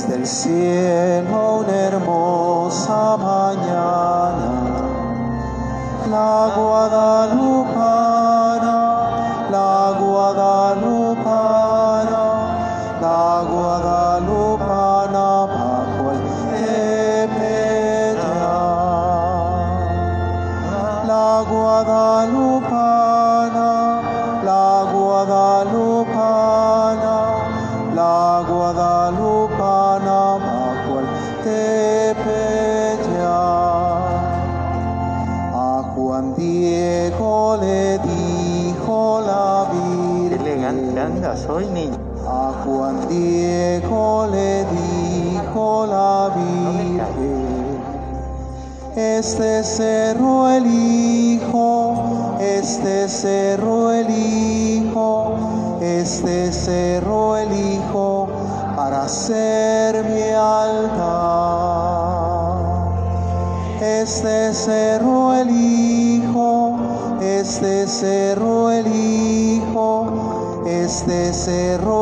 Desde el cielo este cerro el Hijo, este cerro el Hijo, este cerro el Hijo, para ser mi altar. Este cerro el Hijo, este cerro el Hijo, este cerro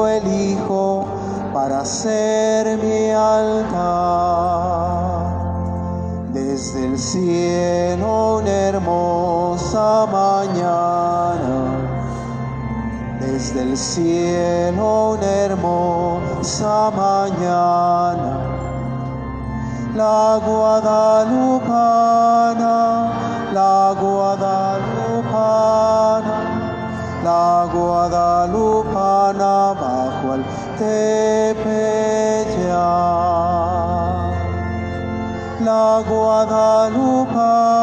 desde el cielo una hermosa mañana. La guadalupana, la guadalupana, la guadalupana bajo el tepeyac. La guadalupana,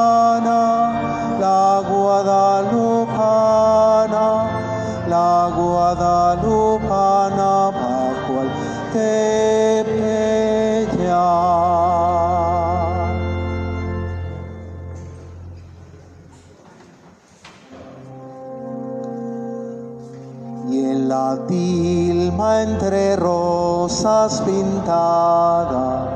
entre rosas pintada,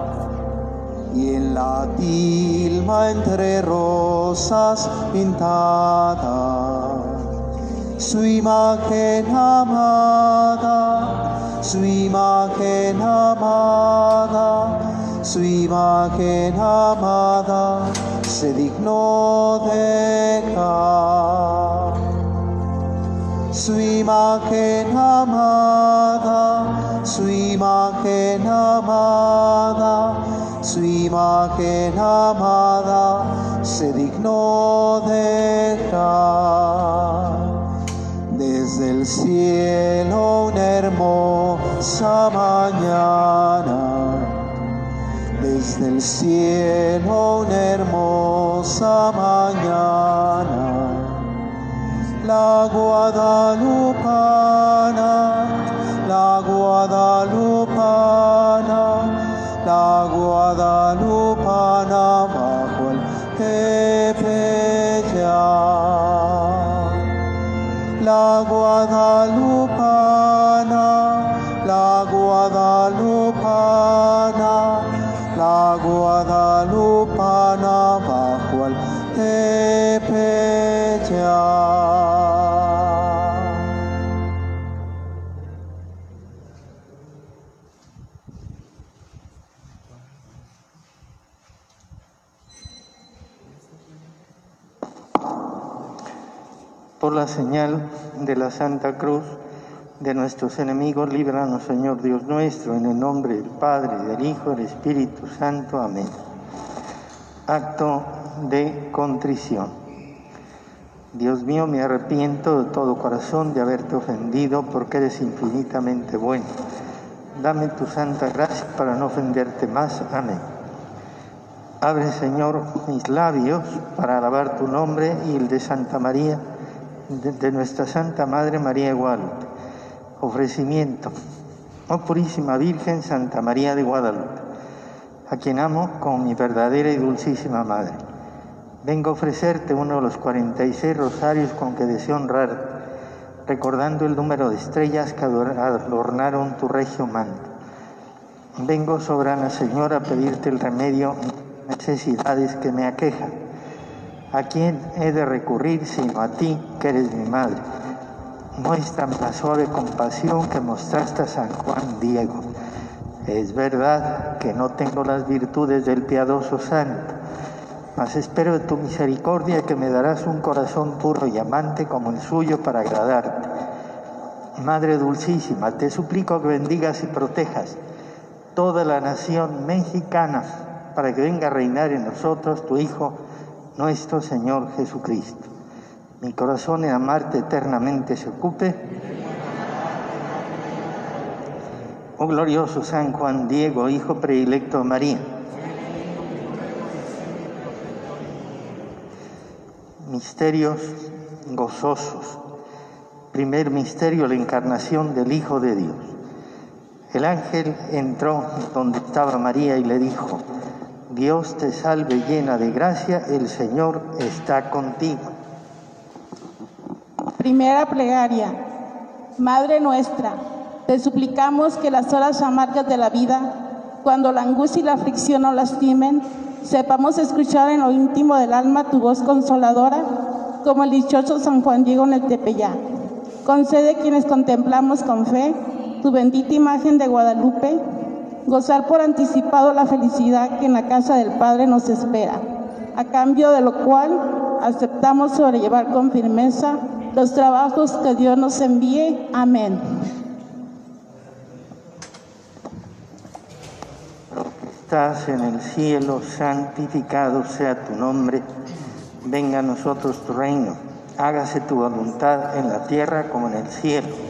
y en la tilma entre rosas pintada, su imagen amada, su imagen amada, su imagen amada se dignó dejar su imagen amada, su imagen amada, su imagen amada se dignó dejar. Desde el cielo una hermosa mañana, desde el cielo una hermosa mañana la guadalupana, la guadalupana, la guadalupana bajo el tepeyac. La guadalupana, señal de la Santa Cruz de nuestros enemigos, líbranos, Señor Dios nuestro, en el nombre del Padre, del Hijo del Espíritu Santo. Amén. Acto de contrición. Dios mío, me arrepiento de todo corazón de haberte ofendido porque eres infinitamente bueno. Dame tu santa gracia para no ofenderte más. Amén. Abre, Señor, mis labios para alabar tu nombre y el de Santa María, de, nuestra Santa Madre María de Guadalupe. Ofrecimiento. Oh Purísima Virgen Santa María de Guadalupe, a quien amo como mi verdadera y dulcísima Madre. Vengo a ofrecerte uno de los 46 rosarios con que deseo honrarte, recordando el número de estrellas que adornaron tu regio manto. Vengo, soberana Señora, a pedirte el remedio a necesidades que me aquejan. ¿A quién he de recurrir sino a ti, que eres mi madre? Muéstrame la suave compasión que mostraste a San Juan Diego. Es verdad que no tengo las virtudes del piadoso santo, mas espero de tu misericordia que me darás un corazón puro y amante como el suyo para agradarte. Madre Dulcísima, te suplico que bendigas y protejas toda la nación mexicana para que venga a reinar en nosotros tu Hijo, nuestro Señor Jesucristo. Mi corazón en amarte eternamente se ocupe. Oh glorioso San Juan Diego, Hijo predilecto de María. Misterios gozosos. Primer misterio, la encarnación del Hijo de Dios. El ángel entró donde estaba María y le dijo, Dios te salve llena de gracia, el Señor está contigo. Primera plegaria. Madre nuestra, te suplicamos que las horas amargas de la vida, cuando la angustia y la aflicción nos lastimen, sepamos escuchar en lo íntimo del alma tu voz consoladora, como el dichoso San Juan Diego en el Tepeyá. Concede quienes contemplamos con fe tu bendita imagen de Guadalupe, gozar por anticipado la felicidad que en la casa del Padre nos espera, a cambio de lo cual aceptamos sobrellevar con firmeza los trabajos que Dios nos envíe. Amén. Estás en el cielo, santificado sea tu nombre, venga a nosotros tu reino, hágase tu voluntad en la tierra como en el cielo.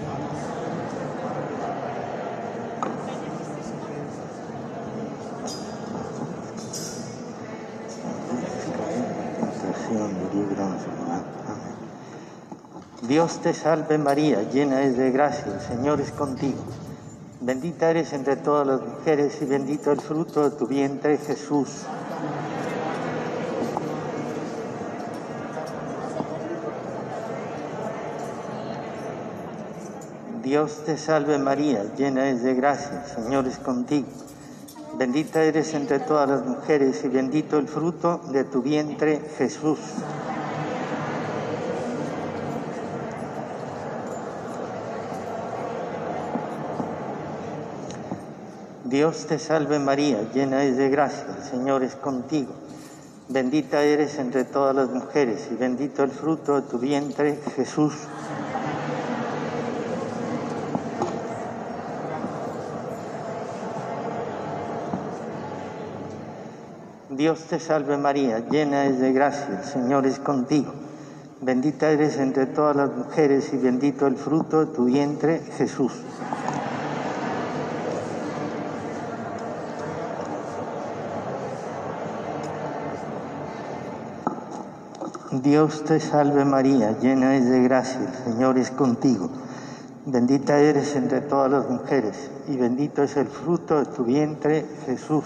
Dios te salve María, llena es de gracia, el Señor es contigo. Bendita eres entre todas las mujeres y bendito el fruto de tu vientre Jesús. Dios te salve María, llena es de gracia, el Señor es contigo. Bendita eres entre todas las mujeres y bendito el fruto de tu vientre Jesús. Dios te salve María, llena es de gracia, el Señor es contigo. Bendita eres entre todas las mujeres y bendito el fruto de tu vientre Jesús. Dios te salve María, llena es de gracia, el Señor es contigo. Bendita eres entre todas las mujeres y bendito el fruto de tu vientre Jesús. Dios te salve María, llena es de gracia, el Señor es contigo. Bendita eres entre todas las mujeres y bendito es el fruto de tu vientre Jesús.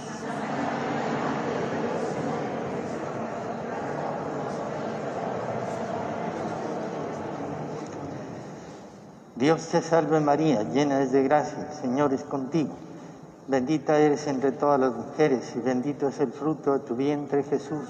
Dios te salve María, llena es de gracia, el Señor es contigo. Bendita eres entre todas las mujeres y bendito es el fruto de tu vientre Jesús.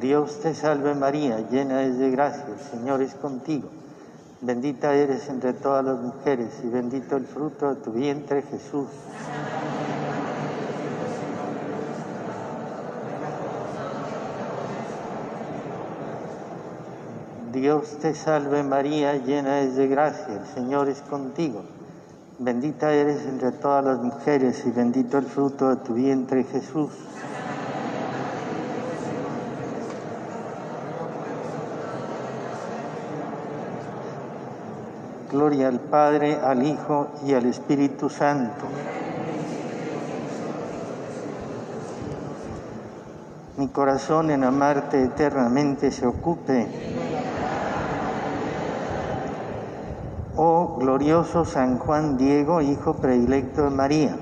Dios te salve María, llena es de gracia, el Señor es contigo. Bendita eres entre todas las mujeres y bendito el fruto de tu vientre Jesús. Dios te salve María, llena es de gracia, el Señor es contigo. Bendita eres entre todas las mujeres y bendito el fruto de tu vientre Jesús. Gloria al Padre, al Hijo y al Espíritu Santo. Mi corazón en amarte eternamente se ocupe. Oh glorioso San Juan Diego, hijo predilecto de María.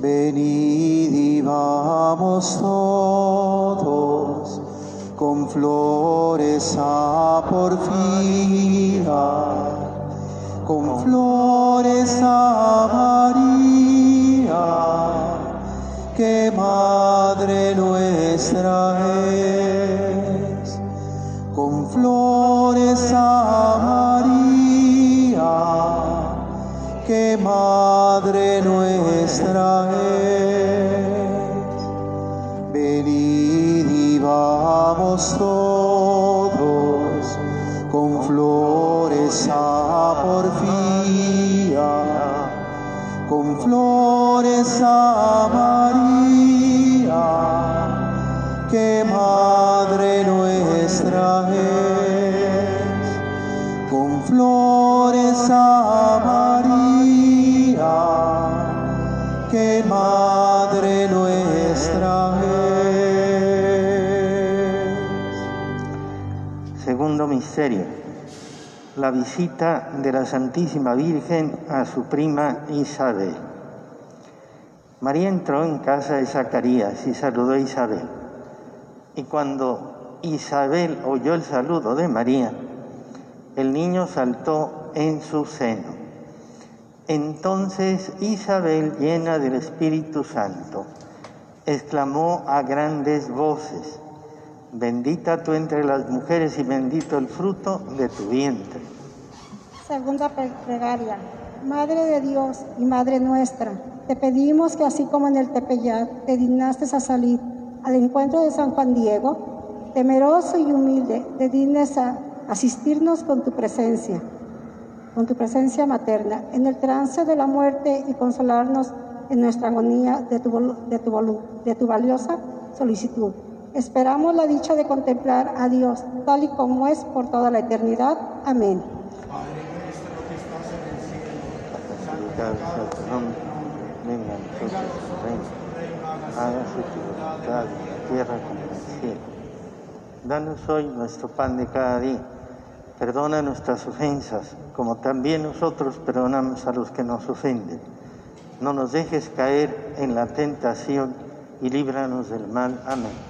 Venid y vamos todos con flores a porfía, con flores a María, que Madre nuestra es, con flores a María, que Madre nuestra es. Todos con flores a porfía, con flores a María, que Madre nuestra es, con flores a misterio, la visita de la Santísima Virgen a su prima Isabel. María entró en casa de Zacarías y saludó a Isabel. Y cuando Isabel oyó el saludo de María, el niño saltó en su seno. Entonces Isabel, llena del Espíritu Santo, exclamó a grandes voces, bendita tú entre las mujeres y bendito el fruto de tu vientre. Segunda plegaria. Madre de Dios y Madre nuestra, te pedimos que así como en el Tepeyac te dignaste a salir al encuentro de San Juan Diego, temeroso y humilde, te dignes a asistirnos con tu presencia, con tu presencia materna, en el trance de la muerte y consolarnos en nuestra agonía de tu valiosa solicitud. Esperamos la dicha de contemplar a Dios tal y como es por toda la eternidad. Amén. santificado sea tu nombre, venga a nosotros tu reino, hágase en la tierra como en el cielo. Danos hoy nuestro pan de cada día, perdona nuestras ofensas, como también nosotros perdonamos a los que nos ofenden. No nos dejes caer en la tentación y líbranos del mal. Amén.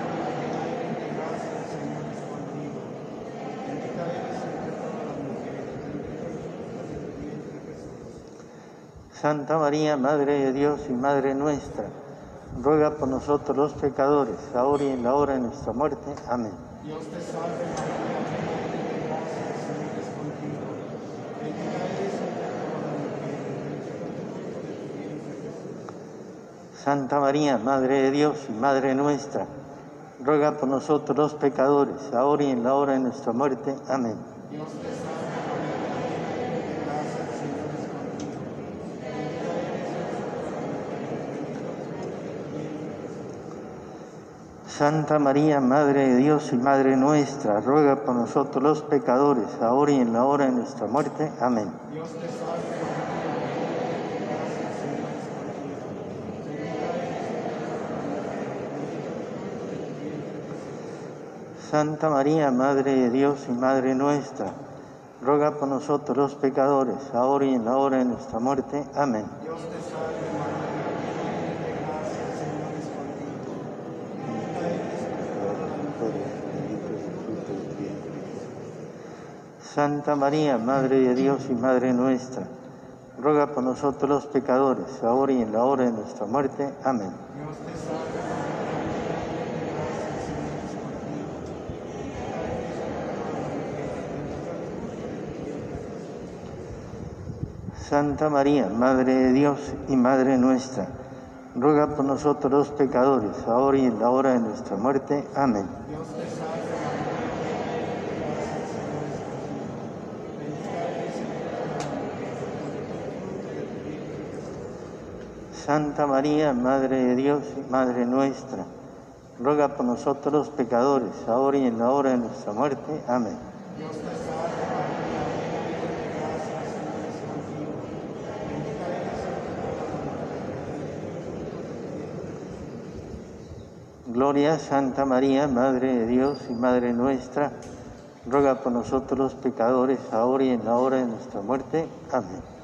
Santa María, Madre de Dios y Madre nuestra, ruega por nosotros los pecadores, ahora y en la hora de nuestra muerte. Amén. Santa María, Madre de Dios y Madre nuestra, ruega por nosotros los pecadores, ahora y en la hora de nuestra muerte. Amén. Santa María, Madre de Dios y Madre nuestra, ruega por nosotros los pecadores, ahora y en la hora de nuestra muerte. Amén. Santa María, Madre de Dios y Madre nuestra, ruega por nosotros los pecadores, ahora y en la hora de nuestra muerte. Amén. Santa María, Madre de Dios y Madre nuestra, ruega por nosotros los pecadores, ahora y en la hora de nuestra muerte. Amén. Santa María, Madre de Dios y Madre nuestra, ruega por nosotros los pecadores, ahora y en la hora de nuestra muerte. Amén. Santa María, Madre de Dios y Madre nuestra, ruega por nosotros pecadores, ahora y en la hora de nuestra muerte. Amén. Gloria a Santa María, Madre de Dios y Madre nuestra, ruega por nosotros los pecadores, ahora y en la hora de nuestra muerte. Amén.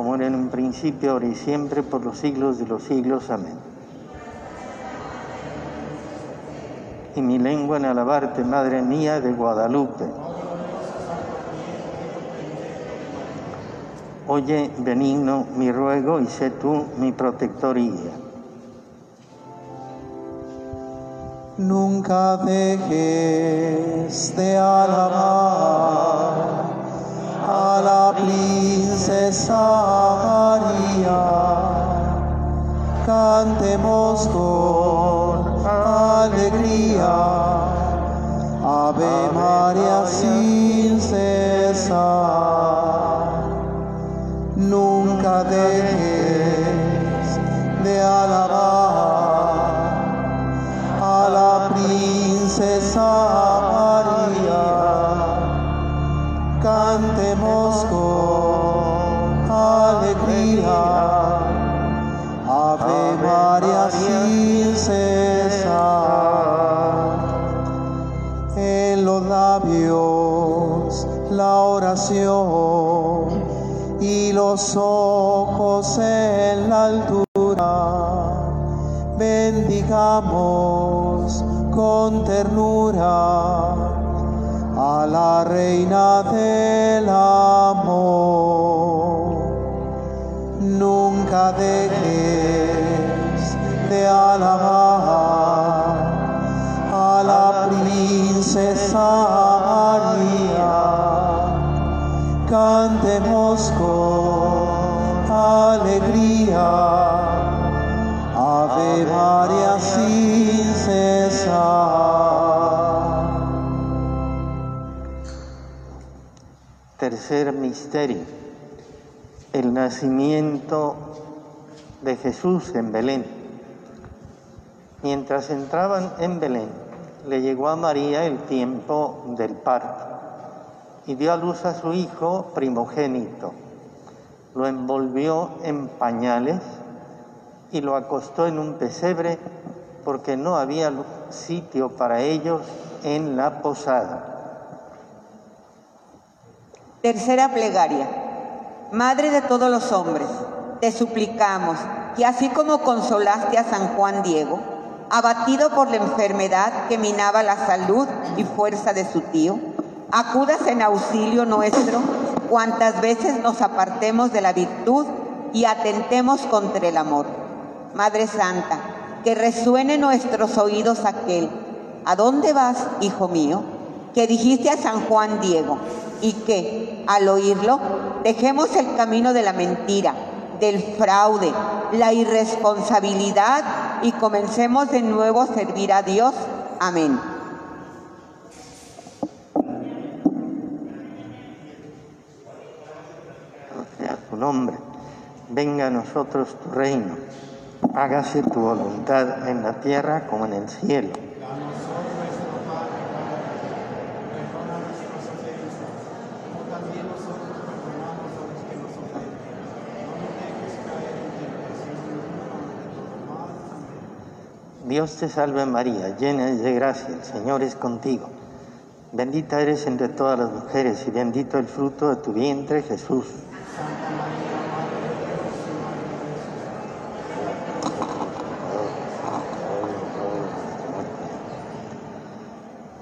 Como era en un principio, ahora y siempre, por los siglos de los siglos. Amén. Y mi lengua en alabarte, Madre mía de Guadalupe. Oye, benigno, mi ruego y sé tú mi protector y guía. Nunca dejes de alabar a la princesa María. Cantemos con alegría. Ave María sin cesar. Nunca dejes de alabar y los ojos en la altura. Bendigamos con ternura a la reina del amor. Nunca dejes de alabar a la princesa María cantemos con alegría. Ave María sin cesar. Tercer misterio, el nacimiento de Jesús en Belén. Mientras entraban en Belén, le llegó a María el tiempo del parto y dio a luz a su hijo primogénito. Lo envolvió en pañales y lo acostó en un pesebre porque no había sitio para ellos en la posada. Tercera plegaria. Madre de todos los hombres, te suplicamos que así como consolaste a San Juan Diego, abatido por la enfermedad que minaba la salud y fuerza de su tío, acudas en auxilio nuestro cuantas veces nos apartemos de la virtud y atentemos contra el amor. Madre Santa, que resuene en nuestros oídos aquel, ¿a dónde vas, hijo mío? que dijiste a San Juan Diego y que, al oírlo, dejemos el camino de la mentira, del fraude, la irresponsabilidad y comencemos de nuevo a servir a Dios. Amén. Nombre, venga a nosotros tu reino, hágase tu voluntad en la tierra como en el cielo. Dios te salve María, llena de gracia, el Señor es contigo. Bendita eres entre todas las mujeres y bendito el fruto de tu vientre Jesús.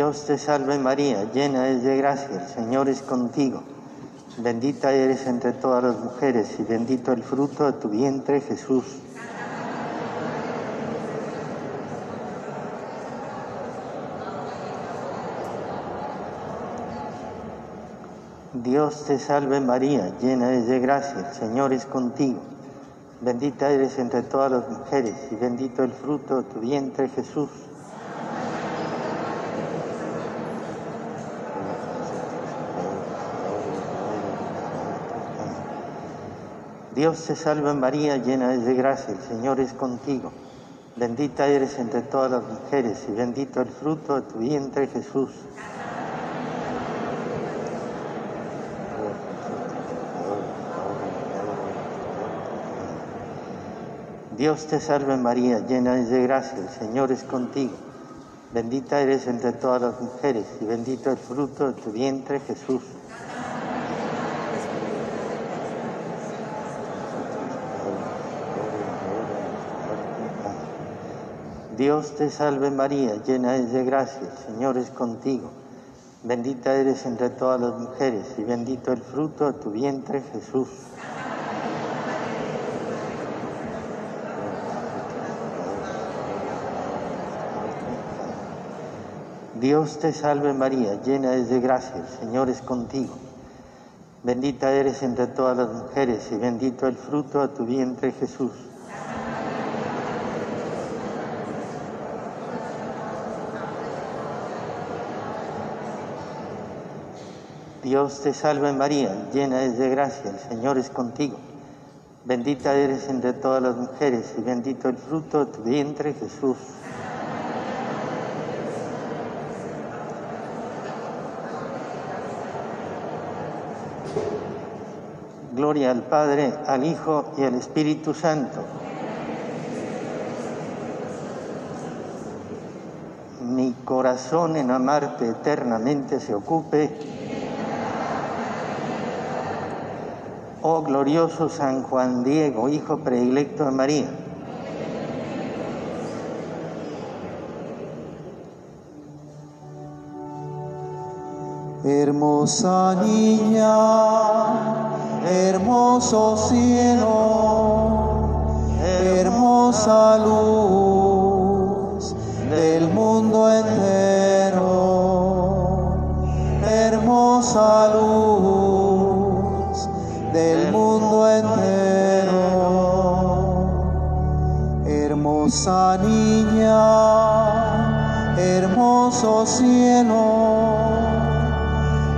Dios te salve María, llena es de gracia, el Señor es contigo. Bendita eres entre todas las mujeres y bendito el fruto de tu vientre Jesús. Dios te salve María, llena es de gracia, el Señor es contigo. Bendita eres entre todas las mujeres y bendito el fruto de tu vientre Jesús. Dios te salve María, llena es de gracia, el Señor es contigo. Bendita eres entre todas las mujeres y bendito el fruto de tu vientre Jesús. Dios te salve María, llena es de gracia, el Señor es contigo. Bendita eres entre todas las mujeres y bendito el fruto de tu vientre Jesús. Dios te salve María, llena es de gracia, el Señor es contigo. Bendita eres entre todas las mujeres y bendito el fruto de tu vientre Jesús. Dios te salve María, llena es de gracia, el Señor es contigo. Bendita eres entre todas las mujeres y bendito el fruto de tu vientre Jesús. Dios te salve María, llena es de gracia, el Señor es contigo. Bendita eres entre todas las mujeres y bendito el fruto de tu vientre Jesús. Gloria al Padre, al Hijo y al Espíritu Santo. Mi corazón en amarte eternamente se ocupe. Oh glorioso San Juan Diego, Hijo predilecto de María. Hermosa niña, hermoso cielo, hermosa luz del mundo entero, hermosa luz del mundo entero, hermosa niña, hermoso cielo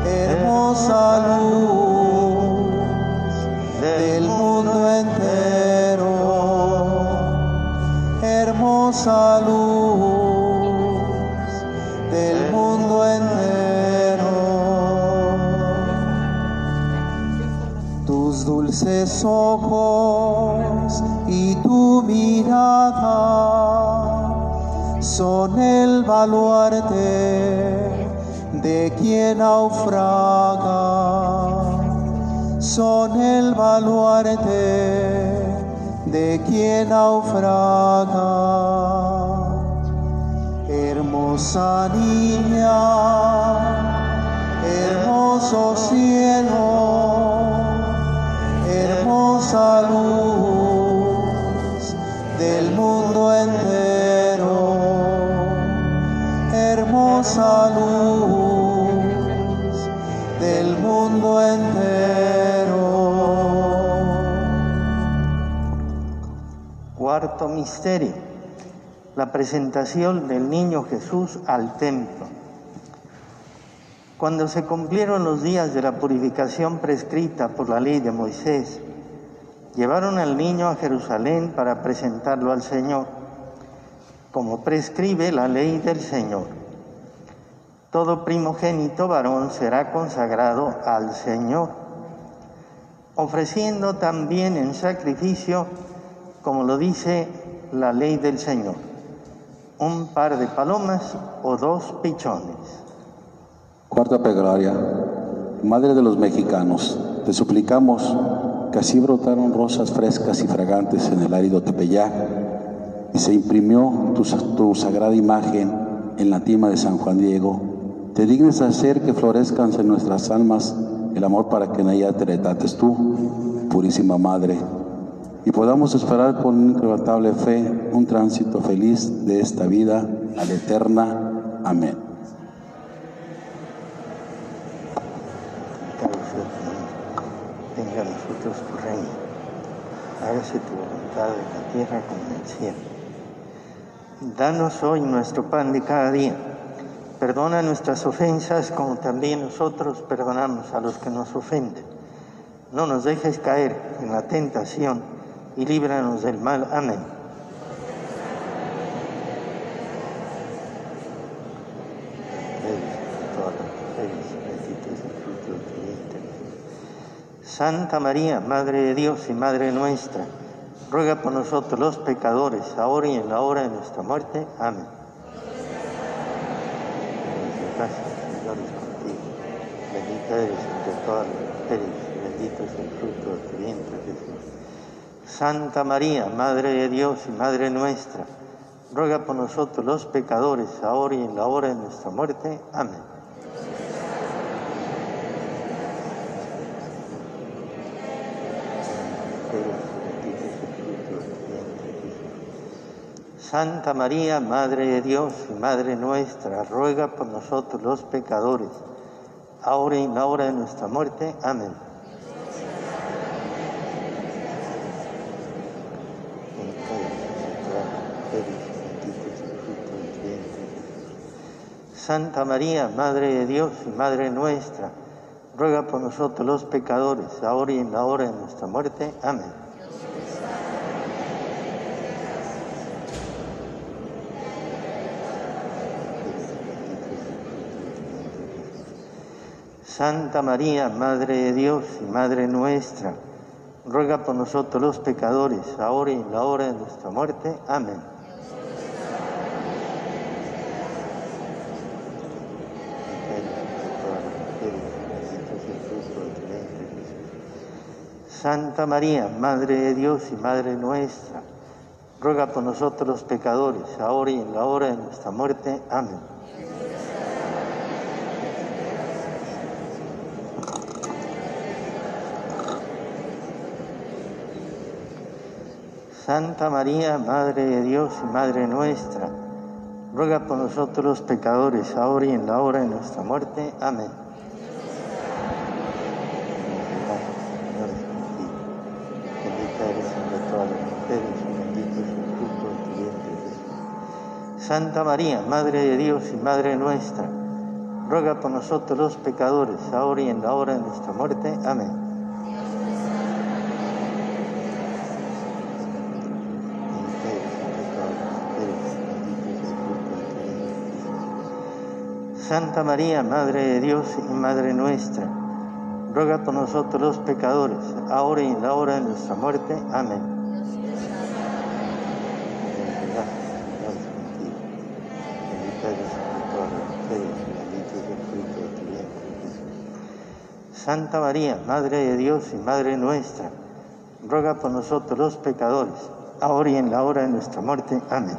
hermosa luz del mundo entero, hermosa baluarte de quien naufraga, son el baluarte de quien naufraga. Hermosa niña, misterio, la presentación del niño Jesús al templo. Cuando se cumplieron los días de la purificación prescrita por la ley de Moisés, llevaron al niño a Jerusalén para presentarlo al Señor, como prescribe la ley del Señor. Todo primogénito varón será consagrado al Señor, ofreciendo también en sacrificio, como lo dice la ley del Señor, un par de palomas o dos pichones. Cuarta plegaria. Madre de los mexicanos, te suplicamos que así brotaron rosas frescas y fragantes en el árido Tepeyac y se imprimió tu, sagrada imagen en la tima de San Juan Diego, te dignes hacer que florezcan en nuestras almas el amor para que en ella te retrates tú, purísima Madre, y podamos esperar con inquebrantable fe un tránsito feliz de esta vida a la eterna. Amén. Venga a nosotros tu reino. Hágase tu voluntad en la tierra como en el cielo. Danos hoy nuestro pan de cada día. Perdona nuestras ofensas como también nosotros perdonamos a los que nos ofenden. No nos dejes caer en la tentación y líbranos del mal. Amén. Santa María, Madre de Dios y Madre nuestra, ruega por nosotros los pecadores, ahora y en la hora de nuestra muerte. Amén. Gracias, Señor, es contigo. Bendita eres entre todas las mujeres, bendito es el fruto de tu vientre, Jesús. Santa María, Madre de Dios y Madre nuestra, ruega por nosotros los pecadores, ahora y en la hora de nuestra muerte. Amén. Santa María, Madre de Dios y Madre nuestra, ruega por nosotros los pecadores, ahora y en la hora de nuestra muerte. Amén. Santa María, Madre de Dios y Madre nuestra, ruega por nosotros los pecadores, ahora y en la hora de nuestra muerte. Amén. Santa María, Madre de Dios y Madre nuestra, ruega por nosotros los pecadores, ahora y en la hora de nuestra muerte. Amén. Santa María, Madre de Dios y Madre nuestra, ruega por nosotros los pecadores, ahora y en la hora de nuestra muerte. Amén. Santa María, Madre de Dios y Madre nuestra, ruega por nosotros los pecadores, ahora y en la hora de nuestra muerte. Amén. Bendita eres entre todas las mujeres y bendito es el fruto de tu vientre, Jesús. Santa María, Madre de Dios y Madre nuestra, ruega por nosotros los pecadores, ahora y en la hora de nuestra muerte. Amén. Santa María, Madre de Dios y Madre nuestra, ruega por nosotros los pecadores, ahora y en la hora de nuestra muerte. Amén. Santa María, Madre de Dios y Madre nuestra, ruega por nosotros los pecadores, ahora y en la hora de nuestra muerte. Amén.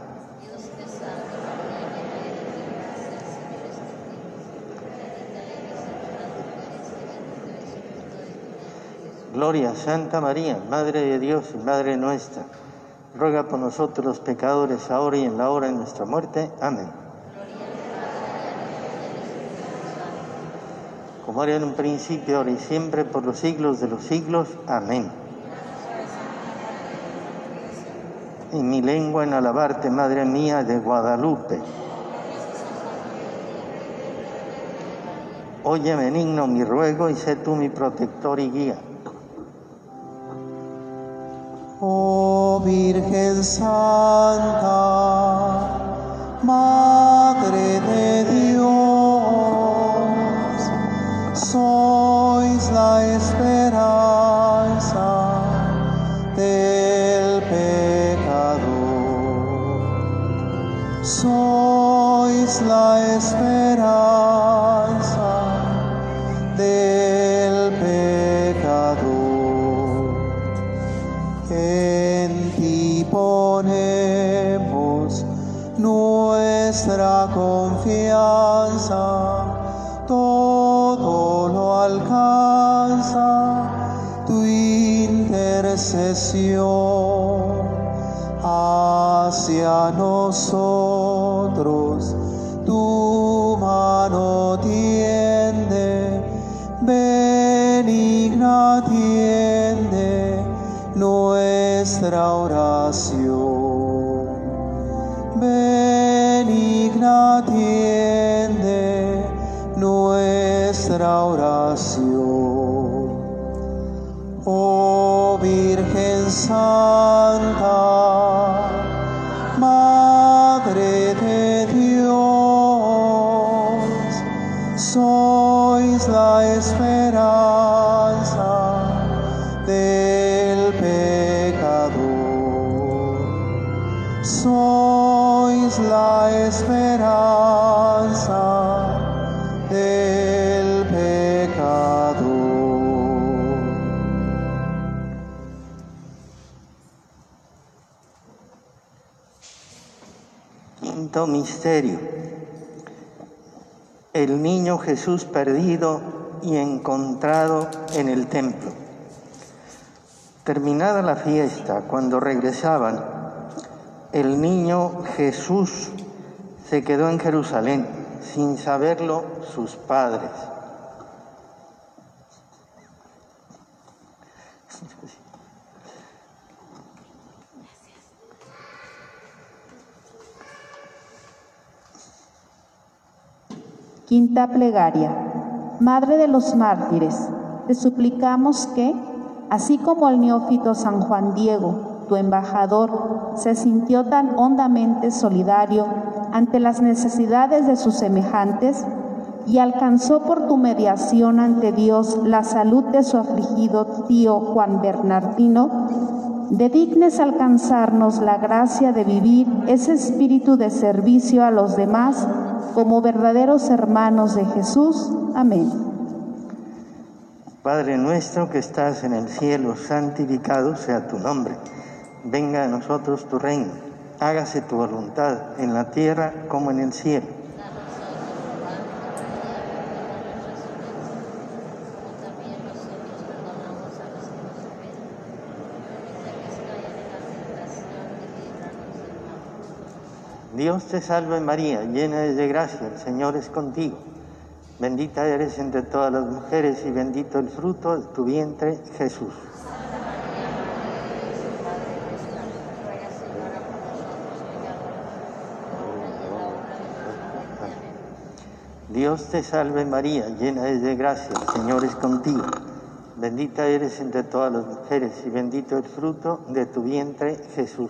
Gloria a Santa María, Madre de Dios y Madre nuestra, ruega por nosotros los pecadores, ahora y en la hora de nuestra muerte. Amén. Como era en un principio, ahora y siempre, por los siglos de los siglos. Amén. En mi lengua en alabarte, Madre mía de Guadalupe. Oye benigno mi ruego y sé tú mi protector y guía. Oh Virgen Santa, intercesión hacia nosotros, tu mano tiende, benigna tiende nuestra oración. Benigna tiende nuestra oración. Virgen misterio. El niño Jesús perdido y encontrado en el templo. Terminada la fiesta, cuando regresaban, el niño Jesús se quedó en Jerusalén, sin saberlo sus padres. Quinta plegaria. Madre de los mártires, te suplicamos que, así como el neófito San Juan Diego, tu embajador, se sintió tan hondamente solidario ante las necesidades de sus semejantes y alcanzó por tu mediación ante Dios la salud de su afligido tío Juan Bernardino, dedignes alcanzarnos la gracia de vivir ese espíritu de servicio a los demás como verdaderos hermanos de Jesús. Amén. Padre nuestro que estás en el cielo, santificado sea tu nombre. Venga a nosotros tu reino. Hágase tu voluntad en la tierra como en el cielo. Dios te salve María, llena eres de gracia, el Señor es contigo. Bendita eres entre todas las mujeres y bendito el fruto de tu vientre, Jesús. Dios te salve María, llena eres de gracia, el Señor es contigo. Bendita eres entre todas las mujeres y bendito el fruto de tu vientre, Jesús.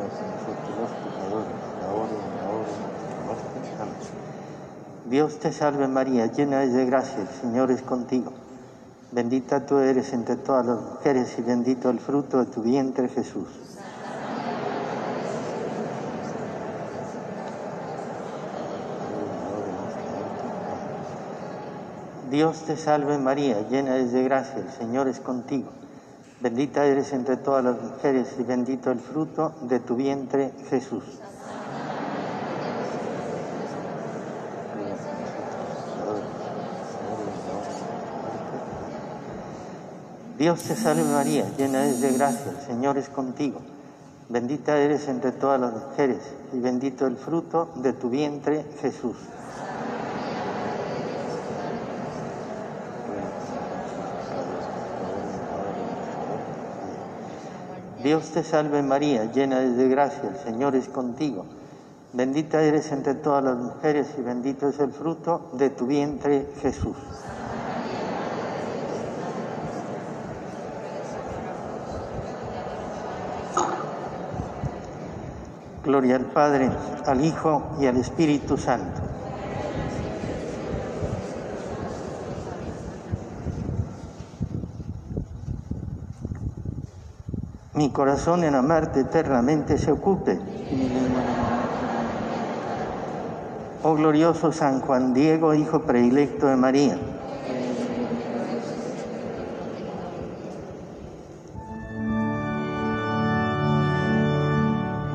hora de nuestra muerte. Amén. Dios te salve María, llena eres de gracia, el Señor es contigo. Bendita tú eres entre todas las mujeres y bendito el fruto de tu vientre, Jesús. Dios te salve María, llena eres de gracia, el Señor es contigo. Bendita eres entre todas las mujeres y bendito el fruto de tu vientre, Jesús. Dios te salve María, llena eres de gracia, el Señor es contigo. Bendita eres entre todas las mujeres y bendito el fruto de tu vientre, Jesús. Dios te salve María, llena de gracia, el Señor es contigo. Bendita eres entre todas las mujeres y bendito es el fruto de tu vientre, Jesús. Gloria al Padre, al Hijo y al Espíritu Santo. Mi corazón en amarte eternamente se ocupe. Oh glorioso San Juan Diego, hijo predilecto de María.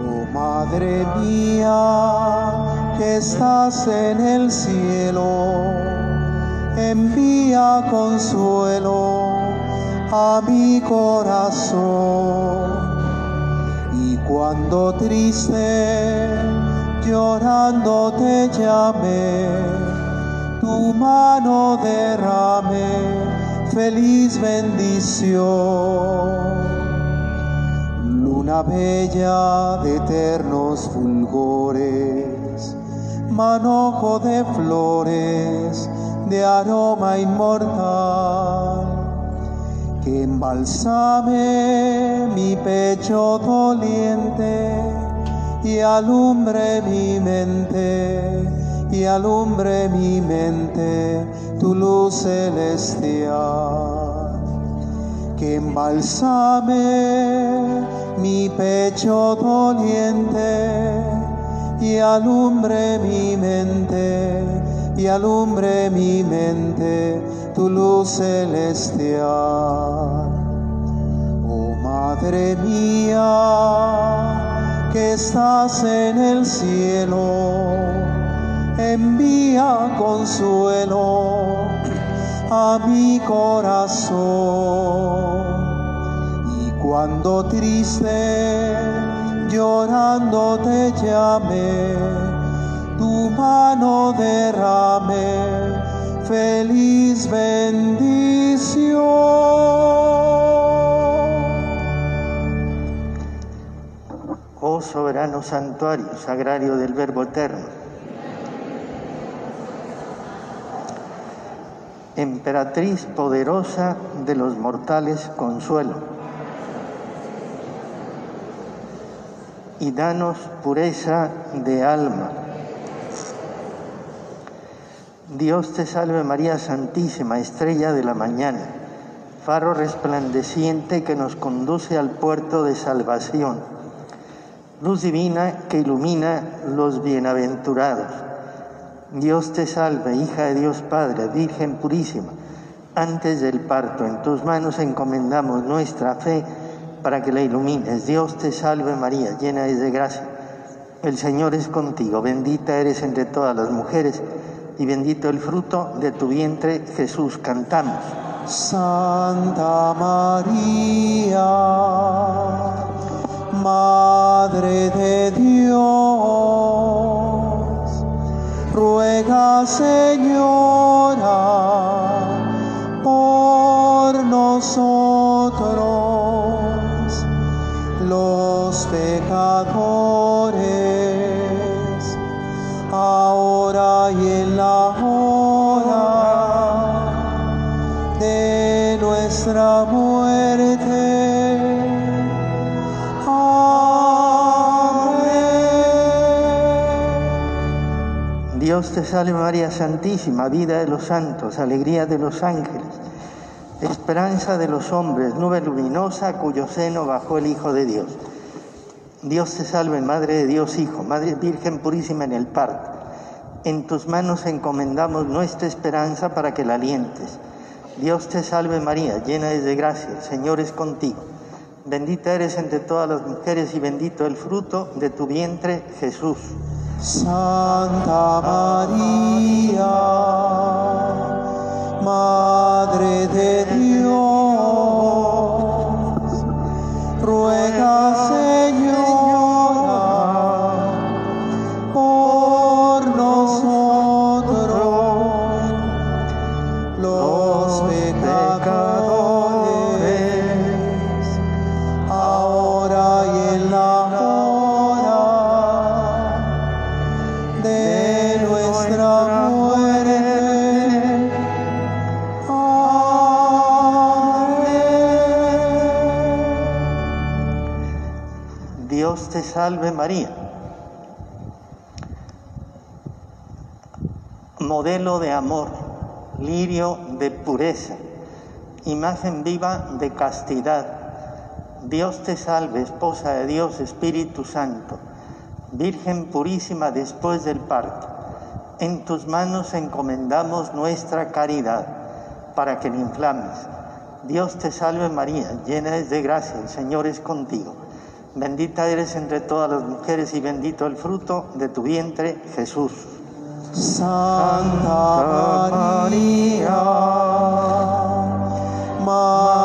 Oh Madre mía, que estás en el cielo, envía consuelo a mi corazón. Y cuando triste, llorando te llame, tu mano derrame, feliz bendición. Luna bella de eternos fulgores, manojo de flores, de aroma inmortal, que embalsame mi pecho doliente y alumbre mi mente, y alumbre mi mente tu luz celestial. Que embalsame mi pecho doliente y alumbre mi mente, y alumbre mi mente tu luz celestial. Oh Madre mía, que estás en el cielo, envía consuelo a mi corazón. Y cuando triste, llorando te llame, tu mano derrame, feliz bendición. Oh soberano santuario, sagrario del Verbo eterno. Emperatriz poderosa de los mortales, consuelo. Y danos pureza de alma. Dios te salve María Santísima, estrella de la mañana, faro resplandeciente que nos conduce al puerto de salvación, luz divina que ilumina los bienaventurados. Dios te salve, hija de Dios Padre, Virgen purísima. Antes del parto, en tus manos encomendamos nuestra fe para que la ilumines. Dios te salve María, llena eres de gracia. El Señor es contigo, bendita eres entre todas las mujeres y bendito el fruto de tu vientre, Jesús. Cantamos. Santa María, Madre de Dios, ruega Señora por nosotros, los pecadores, Dios te salve María Santísima, vida de los santos, alegría de los ángeles, esperanza de los hombres, nube luminosa cuyo seno bajó el Hijo de Dios. Dios te salve, Madre de Dios Hijo, Madre Virgen purísima en el parto. En tus manos encomendamos nuestra esperanza para que la alientes. Dios te salve María, llena de gracia, el Señor es contigo. Bendita eres entre todas las mujeres y bendito el fruto de tu vientre, Jesús. Santa María, Madre de Dios, ruega salve María. Modelo de amor, lirio de pureza, imagen viva de castidad. Dios te salve, esposa de Dios, Espíritu Santo, Virgen purísima después del parto. En tus manos encomendamos nuestra caridad para que la inflames. Dios te salve María, llena es de gracia, el Señor es contigo. Bendita eres entre todas las mujeres y bendito el fruto de tu vientre, Jesús. Santa María, Madre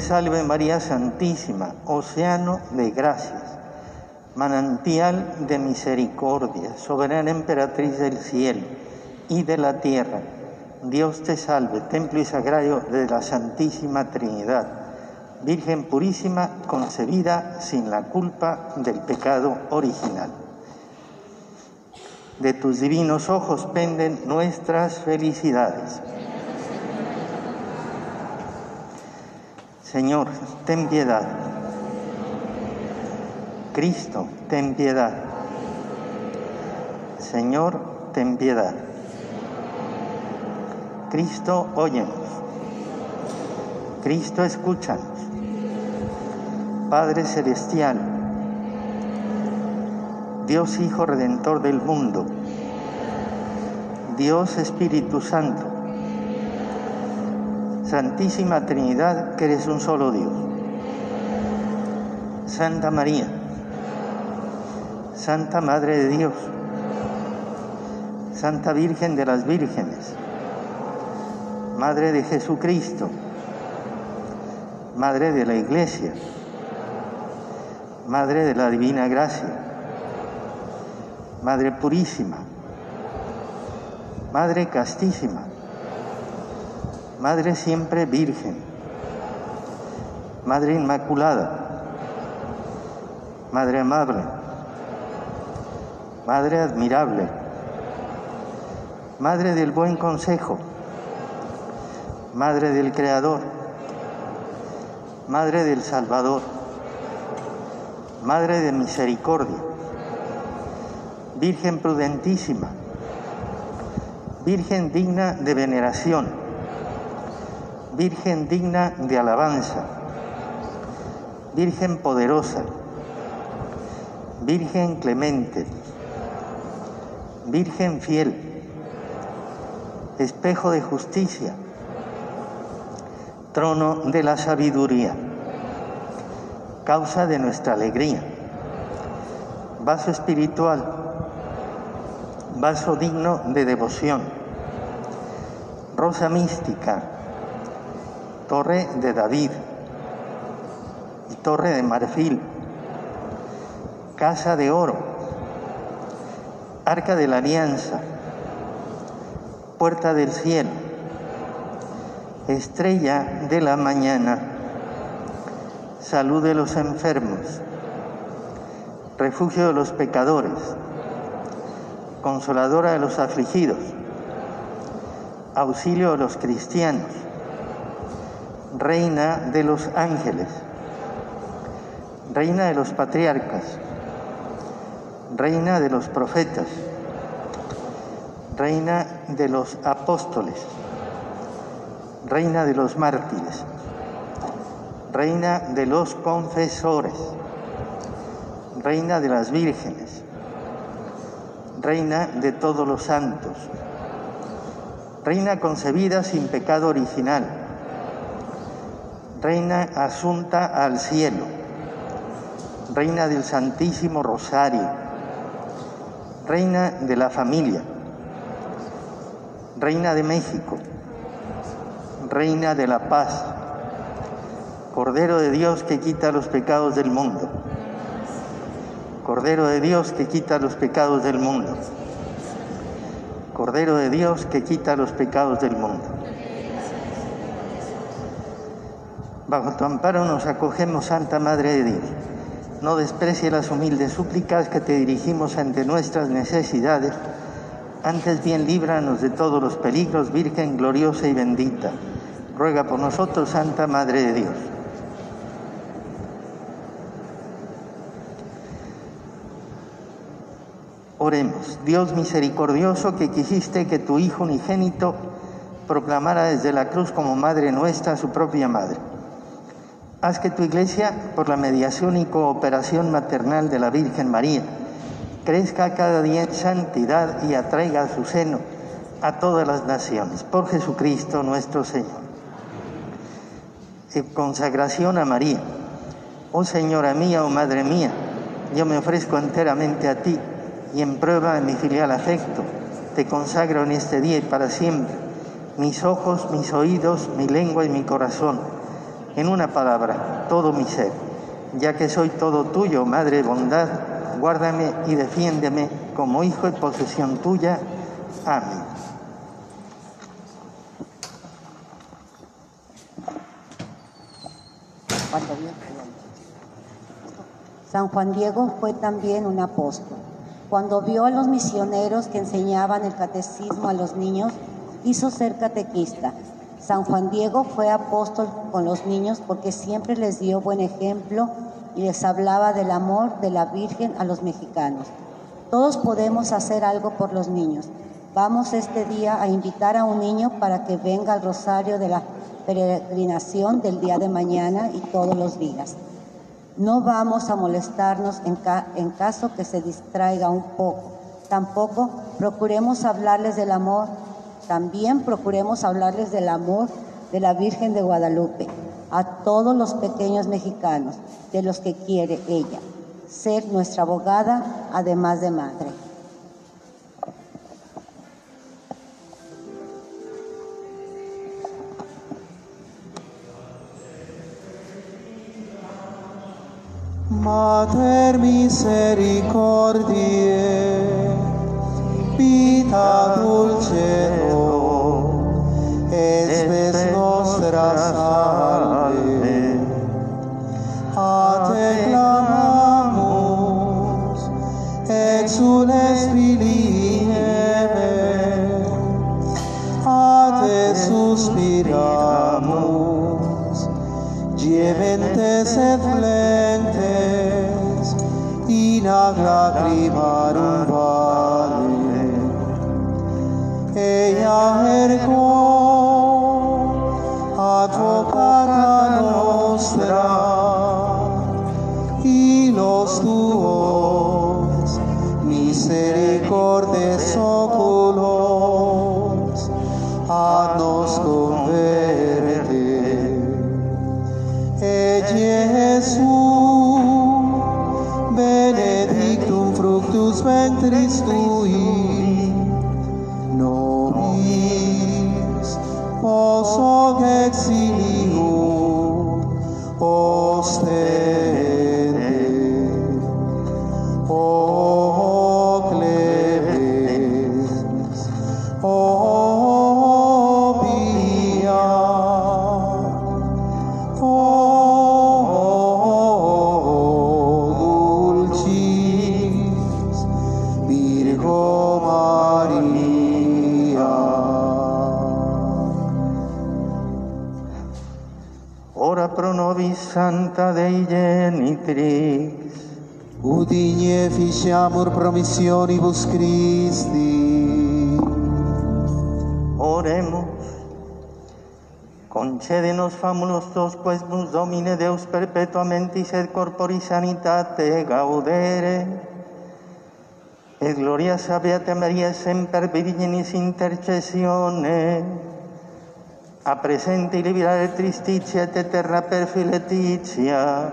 salve María Santísima, océano de gracias, manantial de misericordia, soberana emperatriz del cielo y de la tierra. Dios te salve, templo y sagrario de la Santísima Trinidad, Virgen purísima, concebida sin la culpa del pecado original. De tus divinos ojos penden nuestras felicidades. Señor, ten piedad. Cristo, ten piedad. Señor, ten piedad. Cristo, óyenos. Cristo, escúchanos. Padre Celestial, Dios Hijo Redentor del mundo, Dios Espíritu Santo, Santísima Trinidad, que eres un solo Dios. Santa María, Santa Madre de Dios, Santa Virgen de las Vírgenes, Madre de Jesucristo, Madre de la Iglesia, Madre de la Divina Gracia, Madre Purísima, Madre Castísima, Madre siempre Virgen, Madre Inmaculada, Madre Amable, Madre Admirable, Madre del Buen Consejo, Madre del Creador, Madre del Salvador, Madre de Misericordia, Virgen prudentísima, Virgen digna de veneración, Virgen digna de alabanza, Virgen poderosa, Virgen clemente, Virgen fiel, espejo de justicia, trono de la sabiduría, causa de nuestra alegría, vaso espiritual, vaso digno de devoción, rosa mística, torre de David y torre de marfil, casa de oro, arca de la alianza, puerta del cielo, estrella de la mañana, salud de los enfermos, refugio de los pecadores, consoladora de los afligidos, auxilio de los cristianos, reina de los ángeles, reina de los patriarcas, reina de los profetas, reina de los apóstoles, reina de los mártires, reina de los confesores, reina de las vírgenes, reina de todos los santos, reina concebida sin pecado original, reina asunta al cielo, reina del Santísimo Rosario, reina de la familia, reina de México, Reina de la paz, Cordero de Dios que quita los pecados del mundo, Cordero de Dios que quita los pecados del mundo, Cordero de Dios que quita los pecados del mundo. Bajo tu amparo nos acogemos, Santa Madre de Dios. No desprecie las humildes súplicas que te dirigimos ante nuestras necesidades. Antes bien líbranos de todos los peligros, Virgen gloriosa y bendita. Ruega por nosotros, Santa Madre de Dios. Oremos, Dios misericordioso que quisiste que tu Hijo unigénito proclamara desde la cruz como Madre nuestra su propia Madre. Haz que tu iglesia, por la mediación y cooperación maternal de la Virgen María, crezca cada día en santidad y atraiga a su seno a todas las naciones. Por Jesucristo nuestro Señor. Consagración a María. Oh Señora mía, oh Madre mía, yo me ofrezco enteramente a ti y en prueba de mi filial afecto, te consagro en este día y para siempre mis ojos, mis oídos, mi lengua y mi corazón. En una palabra, todo mi ser. Ya que soy todo tuyo, Madre bondad, guárdame y defiéndeme como hijo y posesión tuya. Amén. San Juan Diego fue también un apóstol. Cuando vio a los misioneros que enseñaban el catecismo a los niños, quiso ser catequista. San Juan Diego fue apóstol con los niños porque siempre les dio buen ejemplo y les hablaba del amor de la Virgen a los mexicanos. Todos podemos hacer algo por los niños. Vamos este día a invitar a un niño para que venga al rosario de la peregrinación del día de mañana y todos los días. No vamos a molestarnos en, caso que se distraiga un poco. Tampoco procuremos hablarles del amor. También procuremos hablarles del amor de la Virgen de Guadalupe a todos los pequeños mexicanos, de los que quiere ella, ser nuestra abogada, además de madre. Mater misericordiae, vita gementes et flentes, in ac these. Santa Dei Genitrix. Udigne ficiamur promissionibus Christi. Oremos. Concédenos famulos dos quesbus Domine Deus perpetuamente sed corpori sanitate gaudere. Et gloria Beata Maria semper Virginis intercessione. A presente liberare tristitia et eterna perfiletitia.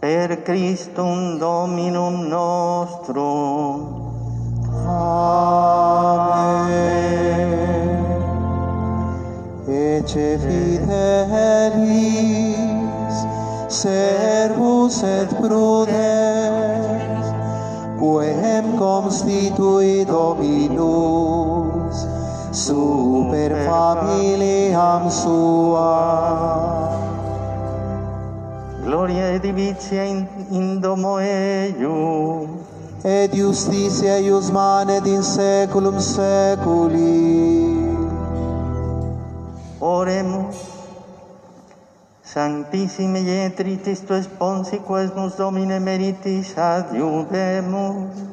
Per Christum Dominum nostrum. Amen. Ecce fidelis, servus et prudens, quem constitui Dominus, super familiam sua. Gloria et divitia in, in domo eium. et justitia eius manet in saeculum saeculi. Oremus. Sanctissime Ietritis tu sponsi quas nos Domine meritis adiuvemus,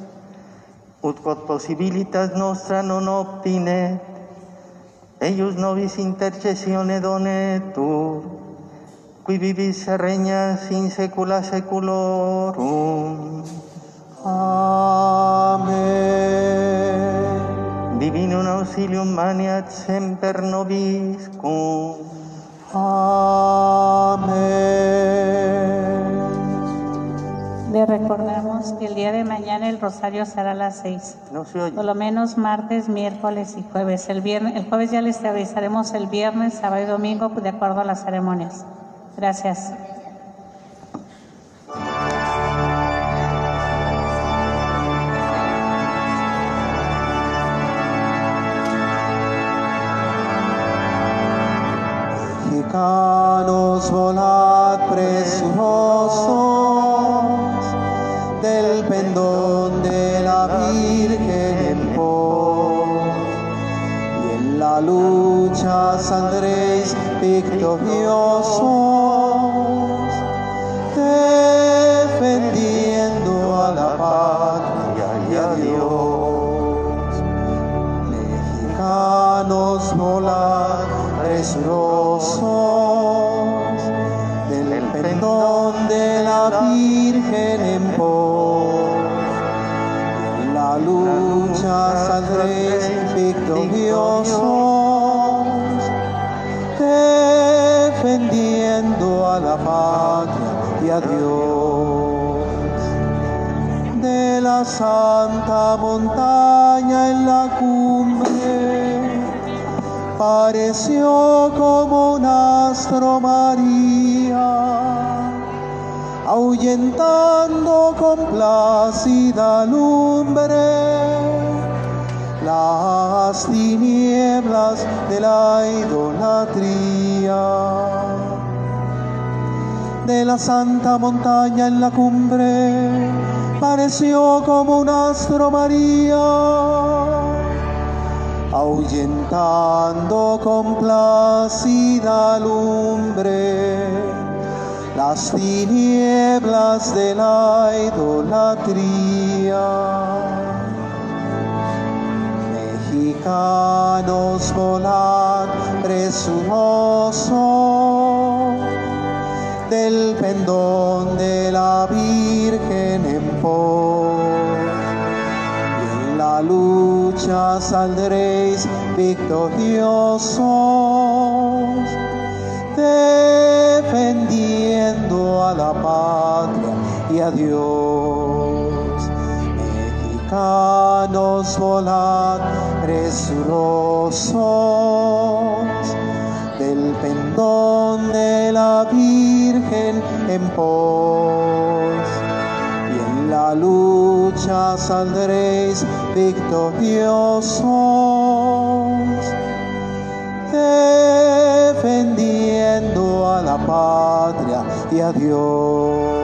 ut quod possibilitas nostra non obtinet, eius nobis intercessione donetur, qui vivis regnas in saecula saeculorum. Amen. Divinum auxilium maniat semper nobiscum. Amen. Le recordamos que el día de mañana el rosario será a las seis. No se oye. Por lo menos martes, miércoles y jueves. El, viernes, el jueves ya les avisaremos el viernes, sábado y domingo de acuerdo a las ceremonias. Gracias. Mexicanos volad presurosos lucha saldréis victoriosos defendiendo a la patria y a Dios mexicanos volad presurosos del pendón de la Virgen en pos. La lucha saldréis victoriosos, a Dios. De la santa montaña en la cumbre pareció como un astro María, ahuyentando con plácida lumbre las tinieblas de la idolatría de la santa montaña en la cumbre, pareció como un astro María, ahuyentando con plácida lumbre las tinieblas de la idolatría. Mexicanos volad presurosos del pendón de la Virgen en pos. Y en la lucha saldréis victoriosos, defendiendo a la patria y a Dios. Mexicanos volad presurosos del pendón la Virgen en pos. Y en la lucha saldréis victoriosos, defendiendo a la patria y a Dios.